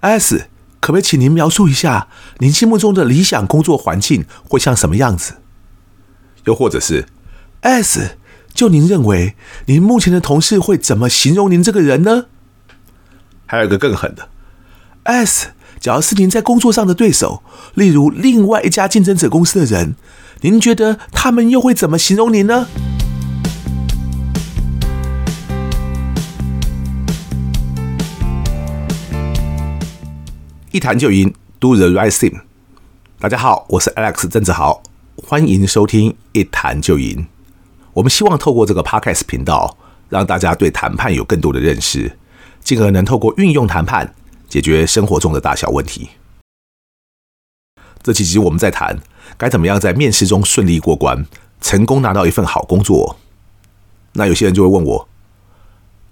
S，可不可以请您描述一下您心目中的理想工作环境会像什么样子？又或者是 S，就您认为您目前的同事会怎么形容您这个人呢？还有一个更狠的 S，假如是您在工作上的对手，例如另外一家竞争者公司的人，您觉得他们又会怎么形容您呢？一谈就赢，Do the right thing。大家好，我是 Alex 郑子豪，欢迎收听一谈就赢。我们希望透过这个 Podcast 频道，让大家对谈判有更多的认识，进而能透过运用谈判解决生活中的大小问题。这几集我们在谈该怎么样在面试中顺利过关，成功拿到一份好工作。那有些人就会问我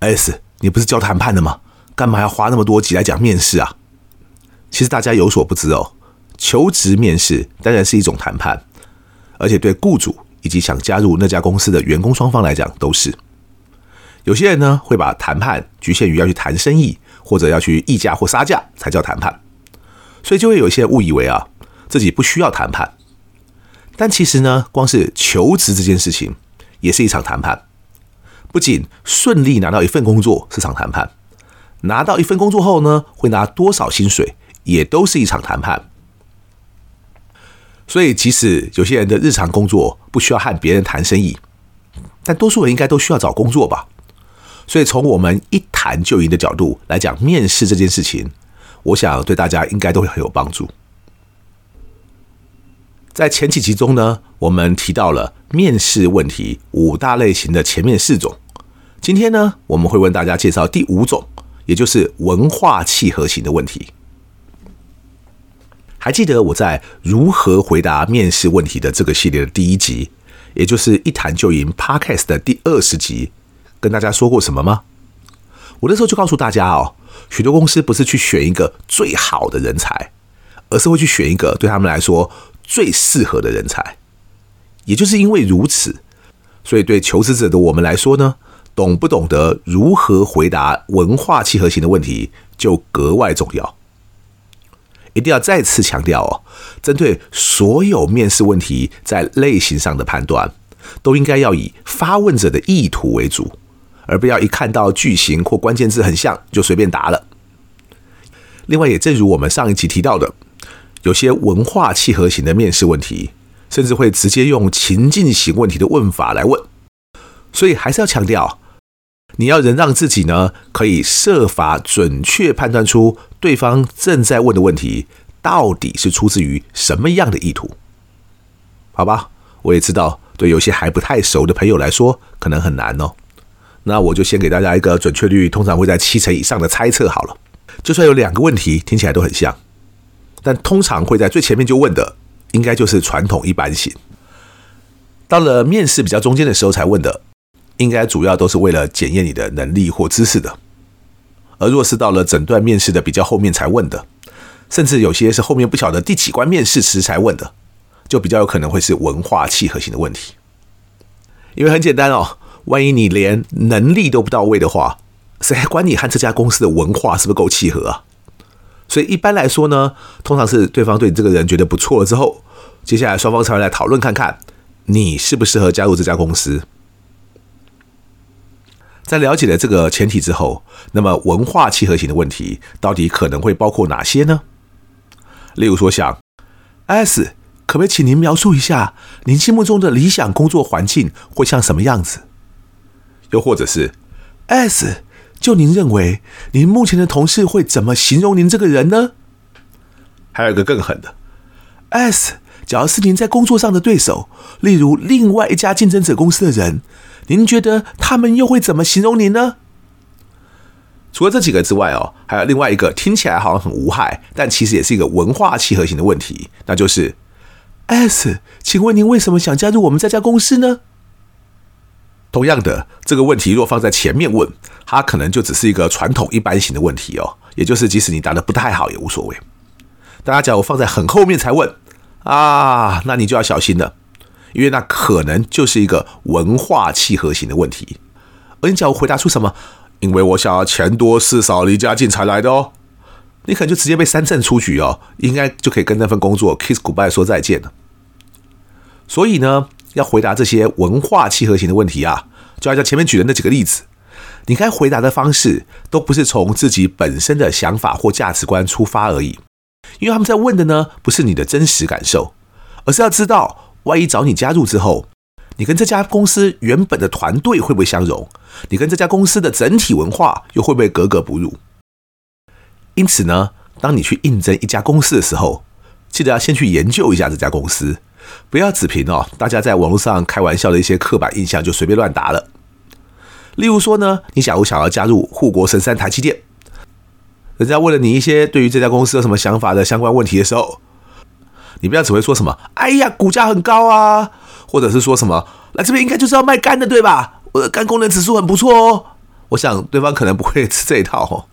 ：S，你不是教谈判的吗？干嘛要花那么多集来讲面试啊？其实大家有所不知哦，求职面试当然是一种谈判，而且对雇主以及想加入那家公司的员工双方来讲都是。有些人呢会把谈判局限于要去谈生意，或者要去议价或杀价才叫谈判，所以就会有些人误以为啊自己不需要谈判。但其实呢，光是求职这件事情也是一场谈判，不仅顺利拿到一份工作是场谈判，拿到一份工作后呢，会拿多少薪水？也都是一场谈判，所以即使有些人的日常工作不需要和别人谈生意，但多数人应该都需要找工作吧？所以从我们一谈就赢的角度来讲，面试这件事情，我想对大家应该都会很有帮助。在前几集中呢，我们提到了面试问题五大类型的前面四种，今天呢，我们会为大家介绍第五种，也就是文化契合型的问题。还记得我在如何回答面试问题的这个系列的第一集，也就是一谈就赢 Podcast 的第二十集，跟大家说过什么吗？我那时候就告诉大家哦，许多公司不是去选一个最好的人才，而是会去选一个对他们来说最适合的人才。也就是因为如此，所以对求职者的我们来说呢，懂不懂得如何回答文化契合型的问题，就格外重要。一定要再次强调哦，针对所有面试问题，在类型上的判断，都应该要以发问者的意图为主，而不要一看到句型或关键字很像就随便答了。另外，也正如我们上一集提到的，有些文化契合型的面试问题，甚至会直接用情境型问题的问法来问，所以还是要强调。你要能让自己呢，可以设法准确判断出对方正在问的问题到底是出自于什么样的意图，好吧？我也知道，对有些还不太熟的朋友来说，可能很难哦。那我就先给大家一个准确率通常会在七成以上的猜测好了。就算有两个问题听起来都很像，但通常会在最前面就问的，应该就是传统一般型。到了面试比较中间的时候才问的。应该主要都是为了检验你的能力或知识的，而若是到了整段面试的比较后面才问的，甚至有些是后面不晓得第几关面试时才问的，就比较有可能会是文化契合性的问题。因为很简单哦，万一你连能力都不到位的话，谁还管你和这家公司的文化是不是够契合啊？所以一般来说呢，通常是对方对你这个人觉得不错了之后，接下来双方才会来讨论看看你适不适合加入这家公司。在了解了这个前提之后，那么文化契合型的问题到底可能会包括哪些呢？例如说，像 S，可不可以请您描述一下您心目中的理想工作环境会像什么样子？又或者是 S，就您认为您目前的同事会怎么形容您这个人呢？还有一个更狠的 S，假如是您在工作上的对手，例如另外一家竞争者公司的人。您觉得他们又会怎么形容您呢？除了这几个之外哦，还有另外一个听起来好像很无害，但其实也是一个文化契合型的问题，那就是 S，请问您为什么想加入我们这家公司呢？同样的，这个问题若放在前面问，它可能就只是一个传统一般型的问题哦，也就是即使你答的不太好也无所谓。大家假如放在很后面才问啊，那你就要小心了。因为那可能就是一个文化契合型的问题，而你只要回答出什么，因为我想要钱多事少离家近才来的哦，你可能就直接被三振出局哦，应该就可以跟那份工作 kiss goodbye 说再见了。所以呢，要回答这些文化契合型的问题啊，就要像前面举的那几个例子，你该回答的方式都不是从自己本身的想法或价值观出发而已，因为他们在问的呢，不是你的真实感受，而是要知道，万一找你加入之后，你跟这家公司原本的团队会不会相融？你跟这家公司的整体文化又会不会格格不入？因此呢，当你去应征一家公司的时候，记得要先去研究一下这家公司，不要只凭哦大家在网络上开玩笑的一些刻板印象就随便乱答了。例如说呢，你假如想要加入护国神山台积电，人家问了你一些对于这家公司有什么想法的相关问题的时候，你不要只会说什么“哎呀，股价很高啊”，或者是说什么“来这边应该就是要卖肝的，对吧？我的肝功能指数很不错哦”。我想对方可能不会吃这一套哦。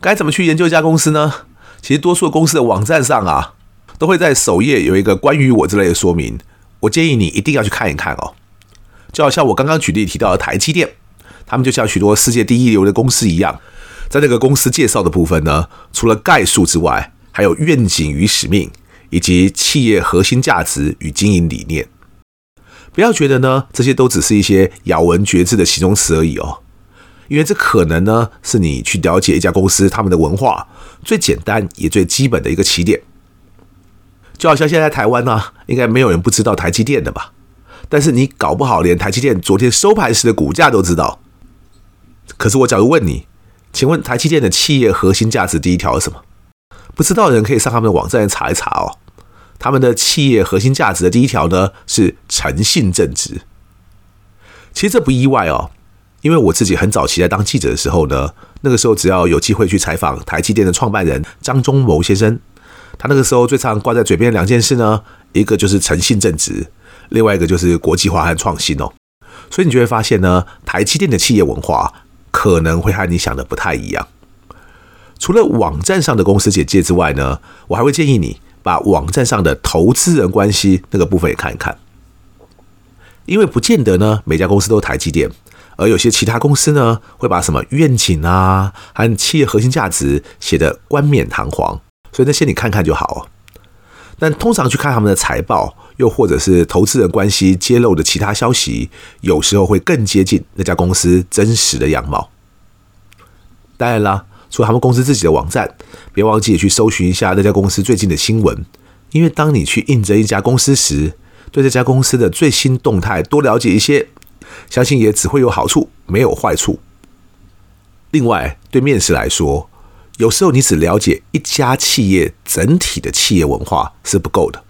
该怎么去研究一家公司呢？其实多数公司的网站上啊，都会在首页有一个关于我之类的说明。我建议你一定要去看一看哦。就好像我刚刚举例提到的台积电，他们就像许多世界第一流的公司一样，在那个公司介绍的部分呢，除了概述之外，还有愿景与使命，以及企业核心价值与经营理念。不要觉得呢，这些都只是一些咬文嚼字的形容词而已哦，因为这可能呢，是你去了解一家公司他们的文化最简单也最基本的一个起点。就好像现在台湾呢、啊，应该没有人不知道台积电的吧？但是你搞不好连台积电昨天收盘时的股价都知道。可是我假如问你，请问台积电的企业核心价值第一条是什么？不知道的人可以上他们的网站查一查哦。他们的企业核心价值的第一条呢，是诚信正直。其实这不意外哦，因为我自己很早期在当记者的时候呢，那个时候只要有机会去采访台积电的创办人张忠谋先生，他那个时候最常挂在嘴边的两件事呢，一个就是诚信正直，另外一个就是国际化和创新哦。所以你就会发现呢，台积电的企业文化可能会和你想的不太一样。除了网站上的公司简介之外呢，我还会建议你把网站上的投资人关系那个部分也看一看，因为不见得呢每家公司都台积电，而有些其他公司呢会把什么愿景啊和企业核心价值写得冠冕堂皇，所以那些你看看就好。但通常去看他们的财报，又或者是投资人关系揭露的其他消息，有时候会更接近那家公司真实的样貌。当然啦。除了他们公司自己的网站，别忘记也去搜寻一下那家公司最近的新闻，因为当你去应征一家公司时，对这家公司的最新动态多了解一些，相信也只会有好处，没有坏处。另外，对面试来说，有时候你只了解一家企业整体的企业文化是不够的，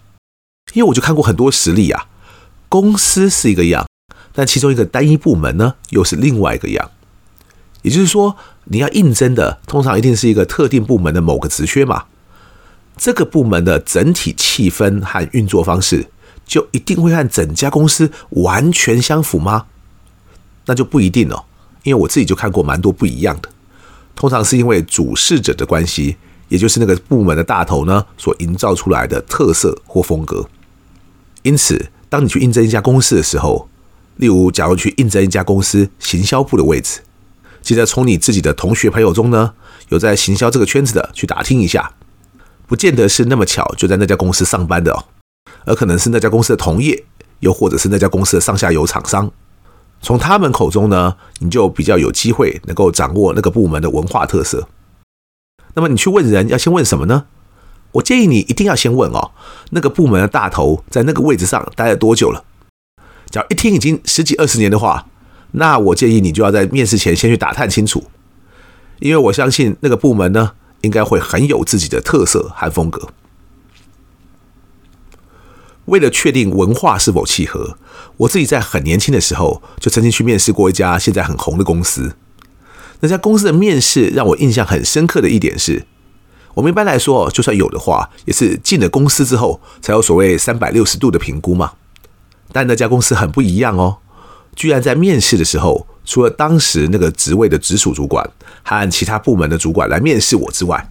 因为我就看过很多实例啊，公司是一个样，但其中一个单一部门呢，又是另外一个样，也就是说。你要应征的，通常一定是一个特定部门的某个职缺嘛？这个部门的整体气氛和运作方式，就一定会和整家公司完全相符吗？那就不一定哦，因为我自己就看过蛮多不一样的。通常是因为主事者的关系，也就是那个部门的大头呢，所营造出来的特色或风格。因此，当你去应征一家公司的时候，例如假如去应征一家公司行销部的位置。记得从你自己的同学朋友中呢，有在行销这个圈子的去打听一下，不见得是那么巧就在那家公司上班的哦，而可能是那家公司的同业，又或者是那家公司的上下游厂商。从他们口中呢，你就比较有机会能够掌握那个部门的文化特色。那么你去问人要先问什么呢？我建议你一定要先问哦，那个部门的大头在那个位置上待了多久了？只要一听已经十几二十年的话。那我建议你就要在面试前先去打探清楚，因为我相信那个部门呢，应该会很有自己的特色和风格。为了确定文化是否契合，我自己在很年轻的时候就曾经去面试过一家现在很红的公司。那家公司的面试让我印象很深刻的一点是，我们一般来说，就算有的话，也是进了公司之后才有所谓三百六十度的评估嘛。但那家公司很不一样哦。居然在面试的时候，除了当时那个职位的直属主管和其他部门的主管来面试我之外，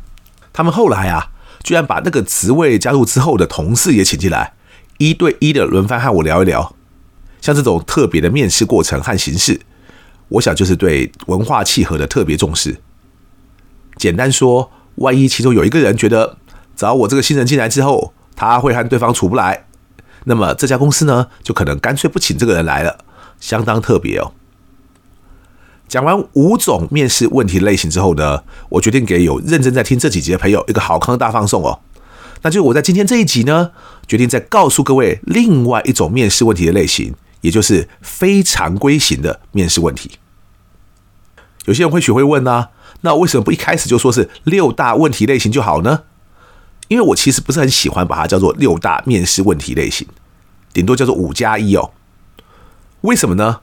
他们后来啊，居然把那个职位加入之后的同事也请进来，一对一的轮番和我聊一聊。像这种特别的面试过程和形式，我想就是对文化契合的特别重视。简单说，万一其中有一个人觉得找我这个新人进来之后，他会和对方处不来，那么这家公司呢，就可能干脆不请这个人来了，相当特别哦。讲完五种面试问题类型之后呢，我决定给有认真在听这几集的朋友一个好康大放送哦。那就我在今天这一集呢，决定再告诉各位另外一种面试问题的类型，也就是非常规型的面试问题。有些人会学会问呢，那为什么不一开始就说是六大问题类型就好呢？因为我其实不是很喜欢把它叫做六大面试问题类型，顶多叫做五加一哦。为什么呢？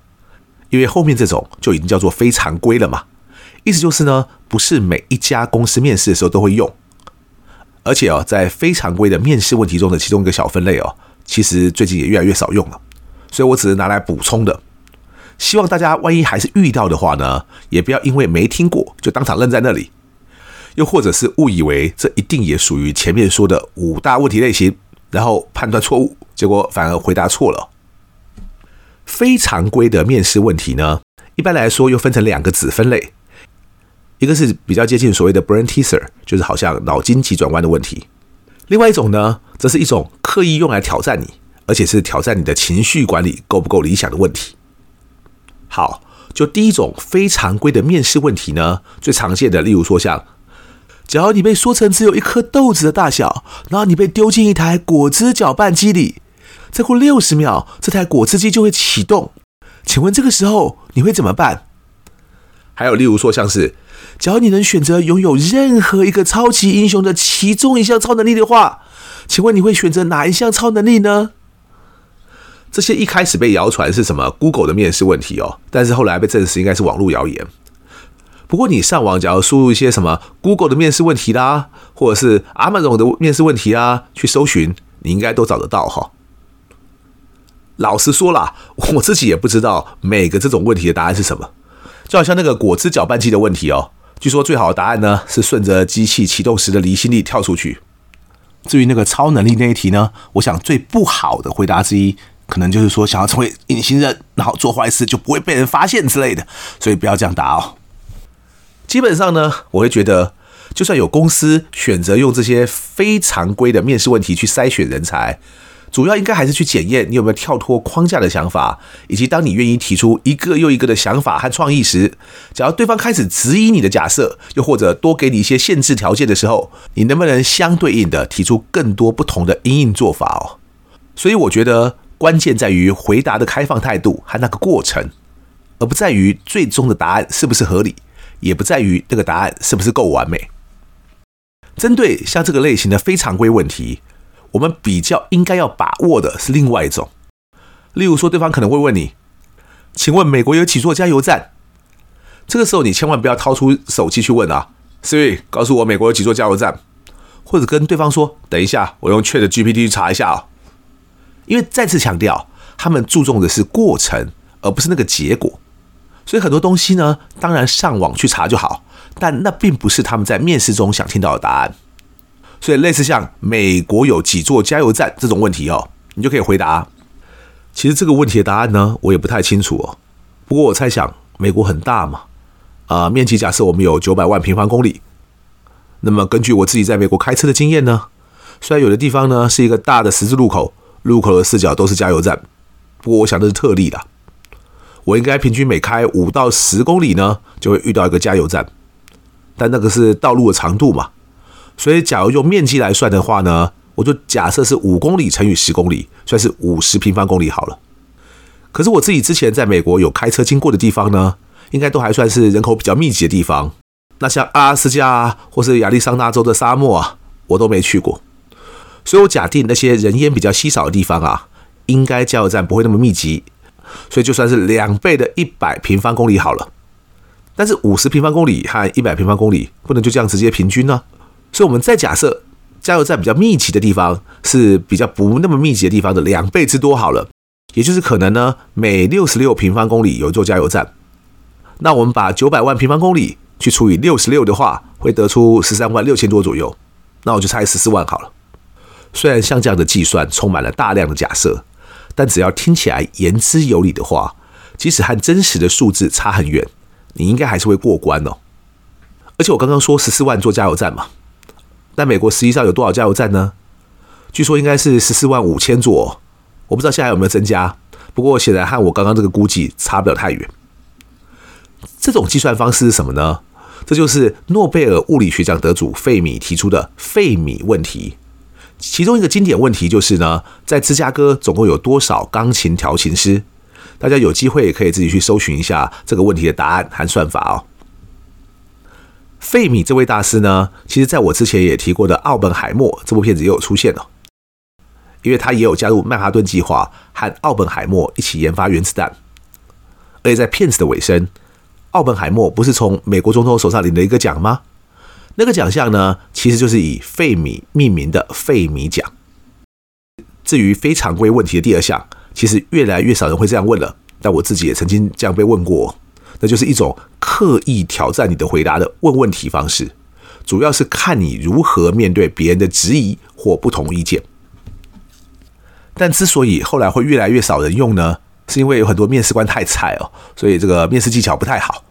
因为后面这种就已经叫做非常规了嘛，意思就是呢，不是每一家公司面试的时候都会用，而且哦，在非常规的面试问题中的其中一个小分类哦，其实最近也越来越少用了，所以我只是拿来补充的。希望大家万一还是遇到的话呢，也不要因为没听过就当场愣在那里，又或者是误以为这一定也属于前面说的五大问题类型，然后判断错误，结果反而回答错了。非常规的面试问题呢，一般来说又分成两个子分类，一个是比较接近所谓的 brain teaser，就是好像脑筋急转弯的问题；另外一种呢，则是一种刻意用来挑战你，而且是挑战你的情绪管理够不够理想的问题。好，就第一种非常规的面试问题呢，最常见的，例如说像，假如你被说成只有一颗豆子的大小，然后你被丢进一台果汁搅拌机里。再过六十秒，这台果汁机就会启动。请问这个时候你会怎么办？还有，例如说，像是，假如你能选择拥有任何一个超级英雄的其中一项超能力的话，请问你会选择哪一项超能力呢？这些一开始被谣传是什么 Google 的面试问题哦，但是后来被证实应该是网络谣言。不过你上网，假如输入一些什么 Google 的面试问题啦，或者是 Amazon 的面试问题啊，去搜寻，你应该都找得到哈。老实说啦，我自己也不知道每个这种问题的答案是什么。就好像那个果汁搅拌机的问题哦，据说最好的答案呢是顺着机器启动时的离心力跳出去。至于那个超能力那一题呢，我想最不好的回答之一，可能就是说想要成为隐形人，然后做坏事就不会被人发现之类的。所以不要这样答哦。基本上呢，我会觉得，就算有公司选择用这些非常规的面试问题去筛选人才。主要应该还是去检验你有没有跳脱框架的想法，以及当你愿意提出一个又一个的想法和创意时，只要对方开始质疑你的假设，又或者多给你一些限制条件的时候，你能不能相对应的提出更多不同的因应做法哦？所以我觉得关键在于回答的开放态度和那个过程，而不在于最终的答案是不是合理，也不在于那个答案是不是够完美。针对像这个类型的非常规问题。我们比较应该要把握的是另外一种，例如说，对方可能会问你：“请问美国有几座加油站？”这个时候你千万不要掏出手机去问啊，Siri，告诉我美国有几座加油站，或者跟对方说：“等一下，我用 ChatGPT 去查一下啊。”因为再次强调，他们注重的是过程，而不是那个结果，所以很多东西呢，当然上网去查就好，但那并不是他们在面试中想听到的答案。所以，类似像美国有几座加油站这种问题哦，你就可以回答。其实这个问题的答案呢，我也不太清楚哦。不过我猜想，美国很大嘛，啊，面积假设我们有九百万平方公里。那么根据我自己在美国开车的经验呢，虽然有的地方呢是一个大的十字路口，路口的四角都是加油站，不过我想这是特例啦。我应该平均每开五到十公里呢，就会遇到一个加油站，但那个是道路的长度嘛。所以，假如用面积来算的话呢，我就假设是五公里乘以十公里，算是五十平方公里好了。可是我自己之前在美国有开车经过的地方呢，应该都还算是人口比较密集的地方。那像阿拉斯加啊，或是亚利桑那州的沙漠啊，我都没去过。所以我假定那些人烟比较稀少的地方啊，应该加油站不会那么密集。所以就算是两倍的一百平方公里好了。但是五十平方公里和一百平方公里不能就这样直接平均呢？所以，我们再假设加油站比较密集的地方是比较不那么密集的地方的两倍之多好了，也就是可能呢，每六十六平方公里有一座加油站。那我们把九百万平方公里去除以六十六的话，会得出十三万六千多左右。那我就猜十四万好了。虽然像这样的计算充满了大量的假设，但只要听起来言之有理的话，即使和真实的数字差很远，你应该还是会过关哦。而且我刚刚说十四万座加油站嘛，那美国实际上有多少加油站呢？据说应该是十四万五千座，我不知道现在有没有增加。不过显然和我刚刚这个估计差不了太远。这种计算方式是什么呢？这就是诺贝尔物理学奖得主费米提出的费米问题。其中一个经典问题就是呢，在芝加哥总共有多少钢琴调琴师？大家有机会也可以自己去搜寻一下这个问题的答案和算法哦。费米这位大师呢，其实在我之前也提过的《奥本海默》这部片子也有出现哦，因为他也有加入曼哈顿计划，和奥本海默一起研发原子弹。而且在片子的尾声，奥本海默不是从美国总统手上领了一个奖吗？那个奖项呢，其实就是以费米命名的费米奖。至于非常规问题的第二项，其实越来越少人会这样问了，但我自己也曾经这样被问过。那就是一种刻意挑战你的回答的问问题方式，主要是看你如何面对别人的质疑或不同意见。但之所以后来会越来越少人用呢，是因为有很多面试官太菜哦，所以这个面试技巧不太好，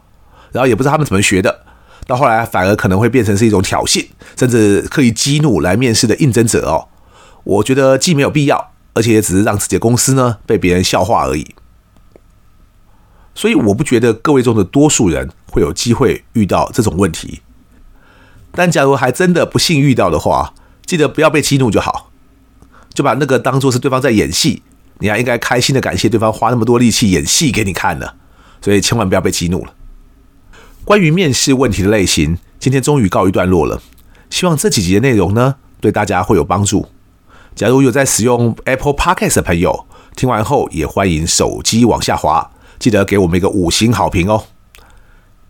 然后也不知道他们怎么学的，到后来反而可能会变成是一种挑衅，甚至刻意激怒来面试的应征者哦。我觉得既没有必要，而且也只是让自己的公司呢被别人笑话而已。所以我不觉得各位中的多数人会有机会遇到这种问题，但假如还真的不幸遇到的话，记得不要被激怒就好，就把那个当作是对方在演戏，你还应该开心的感谢对方花那么多力气演戏给你看呢，所以千万不要被激怒了。关于面试问题的类型，今天终于告一段落了，希望这几集的内容呢对大家会有帮助。假如有在使用 Apple Podcast 的朋友，听完后也欢迎手机往下滑。记得给我们一个五星好评哦！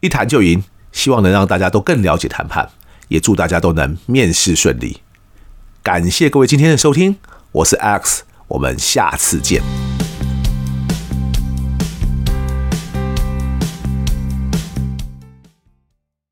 一谈就赢，希望能让大家都更了解谈判，也祝大家都能面试顺利。感谢各位今天的收听，我是 Alex，我们下次见。